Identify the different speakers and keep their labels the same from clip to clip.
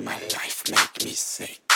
Speaker 1: my life make me sick.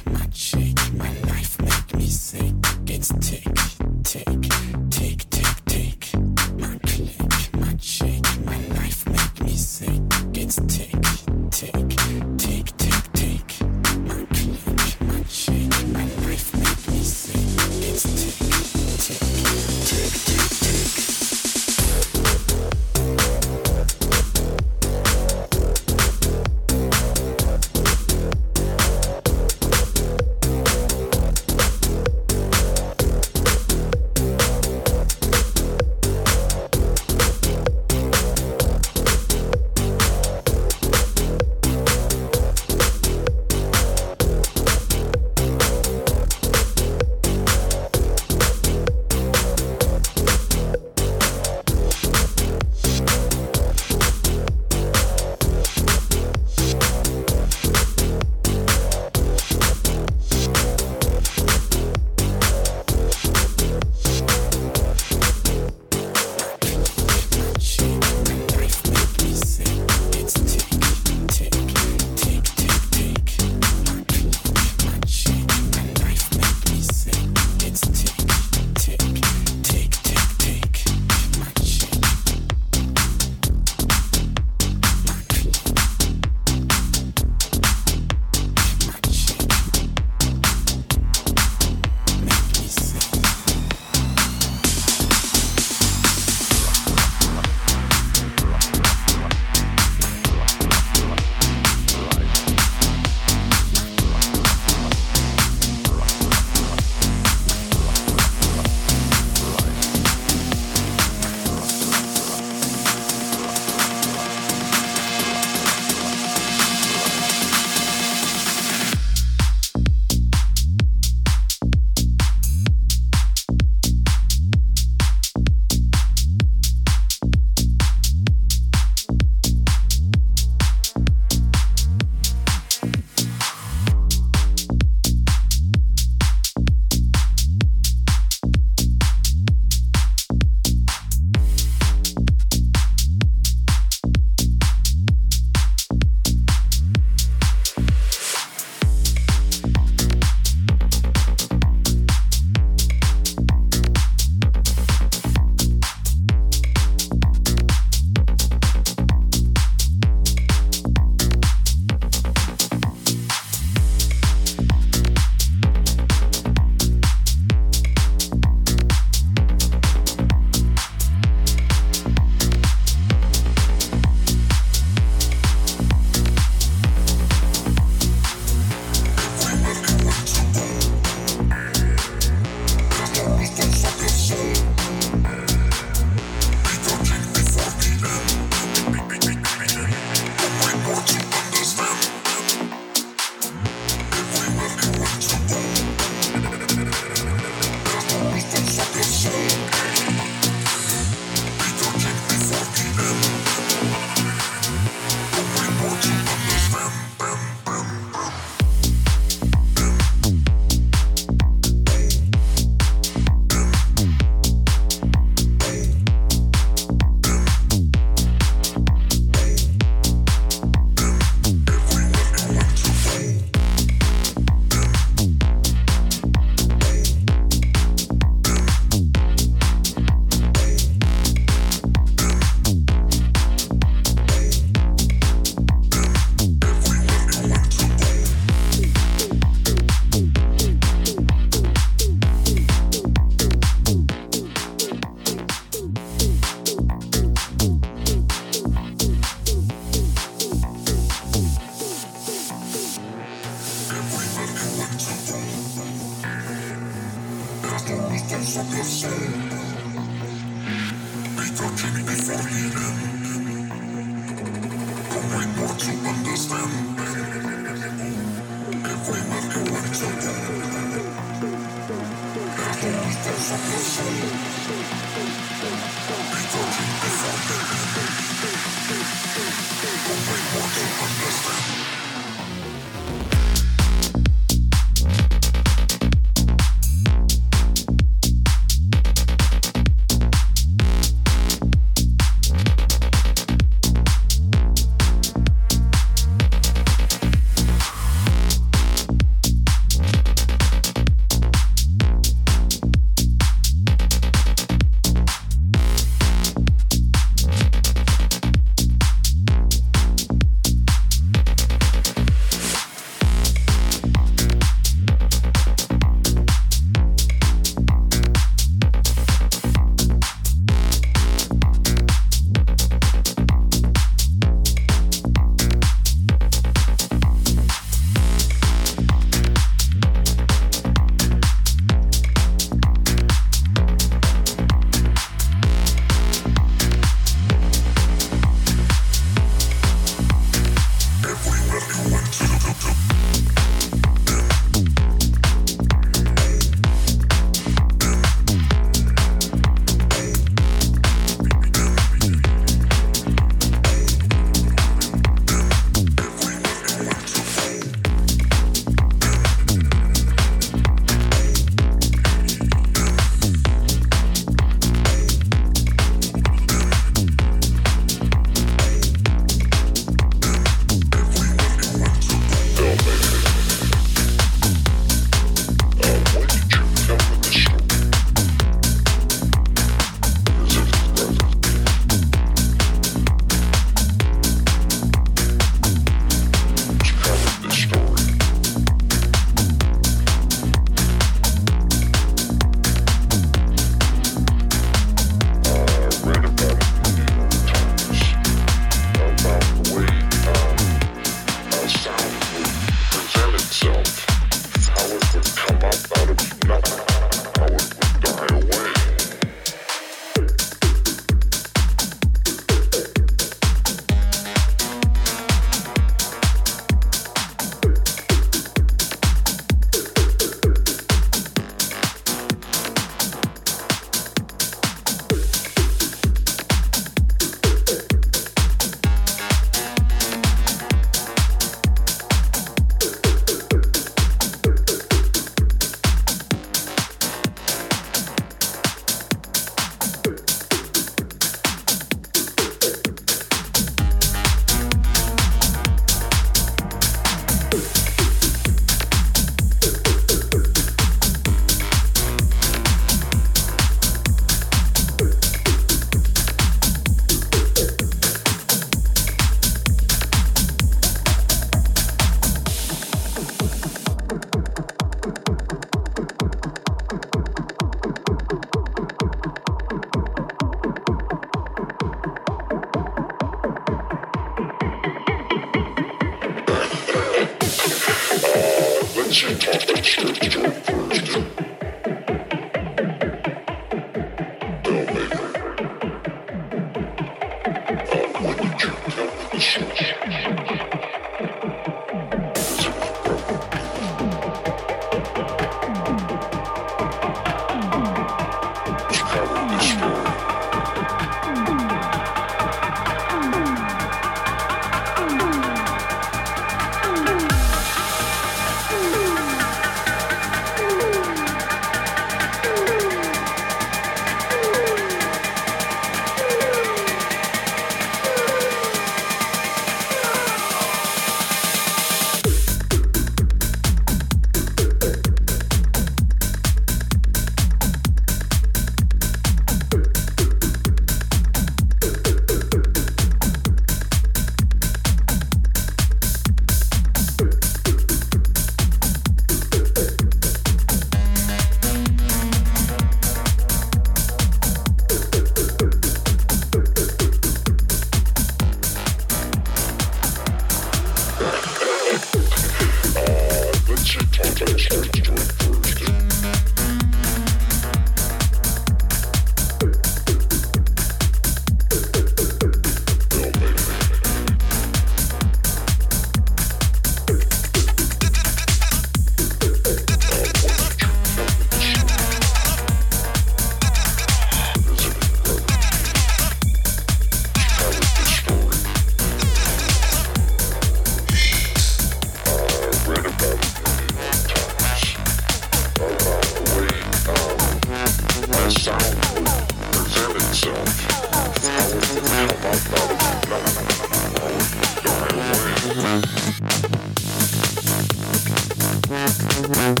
Speaker 1: Thank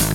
Speaker 1: you.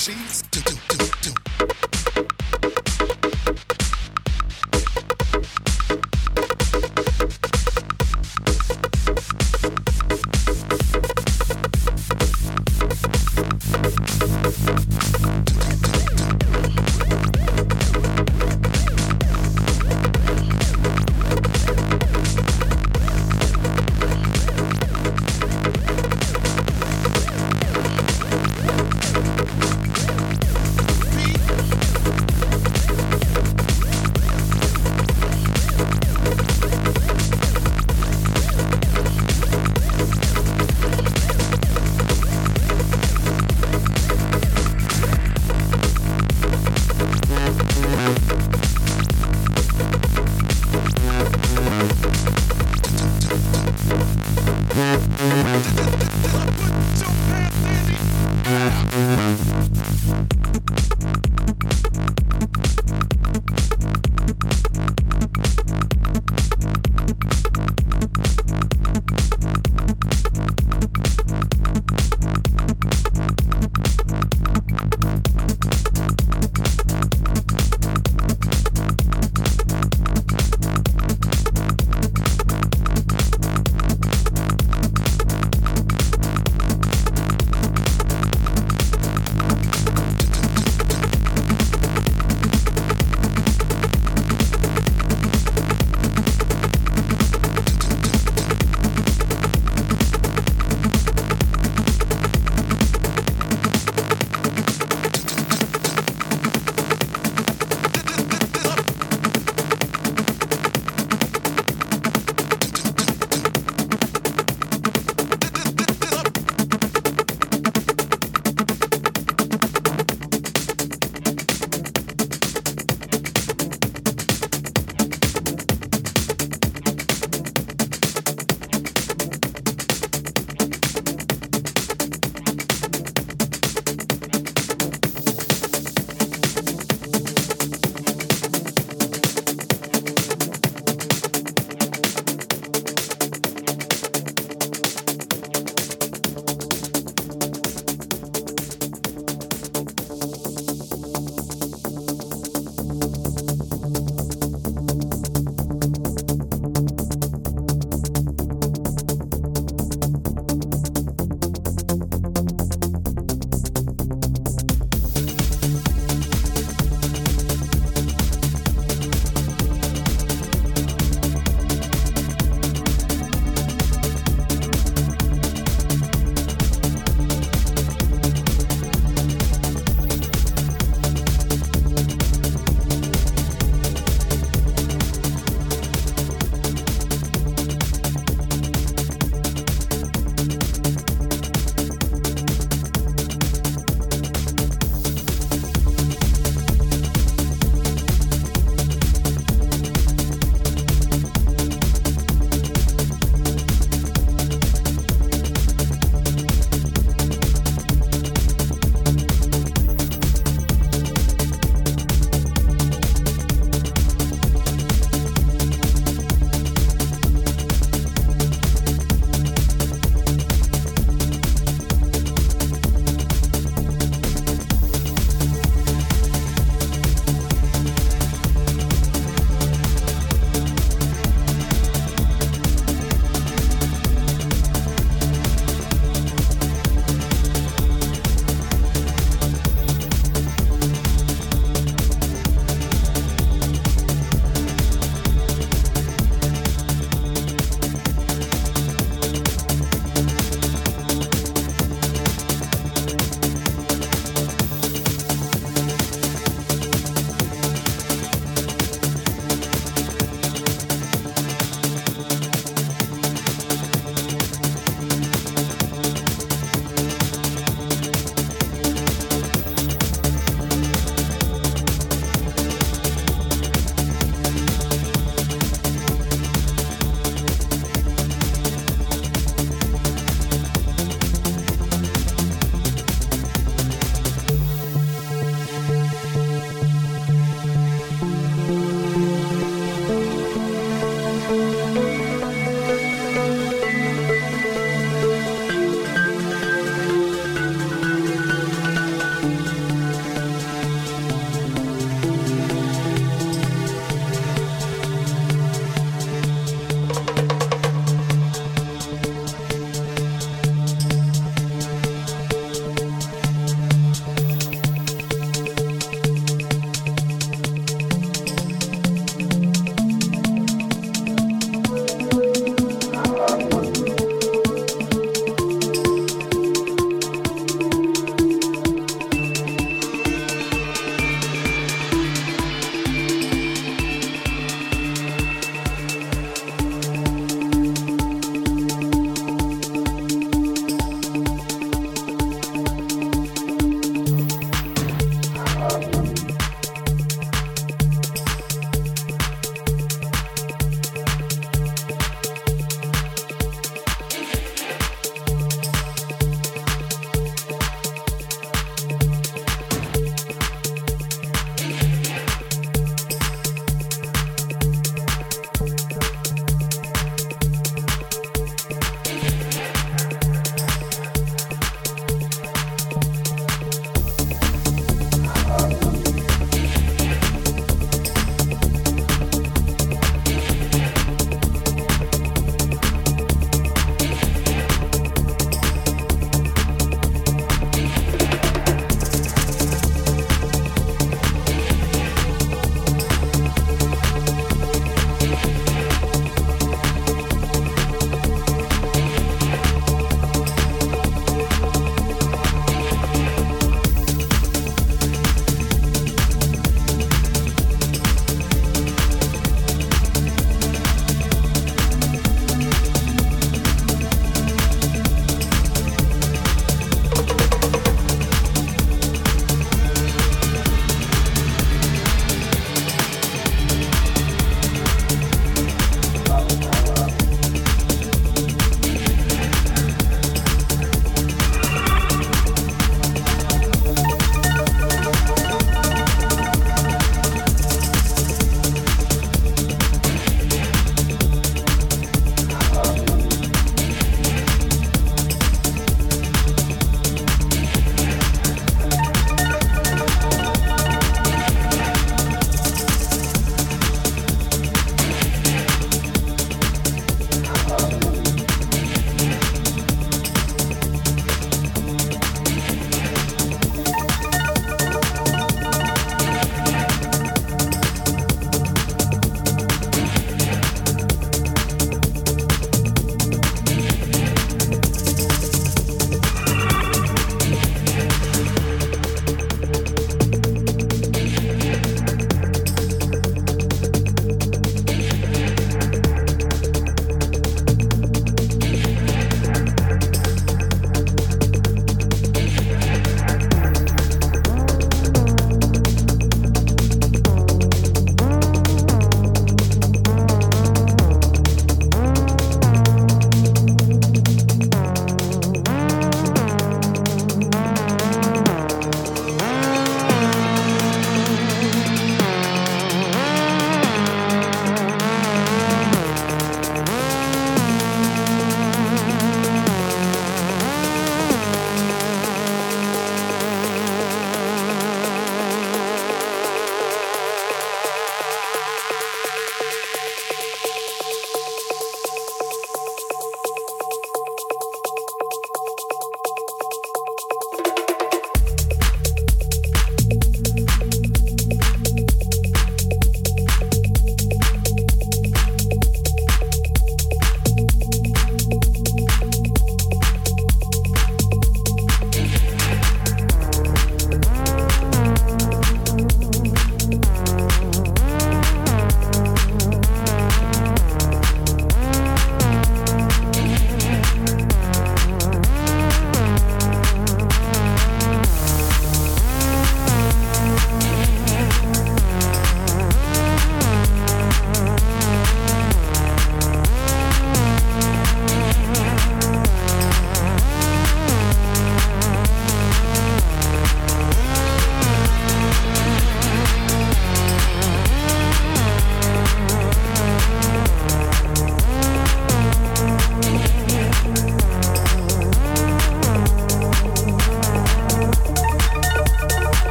Speaker 2: Fresh,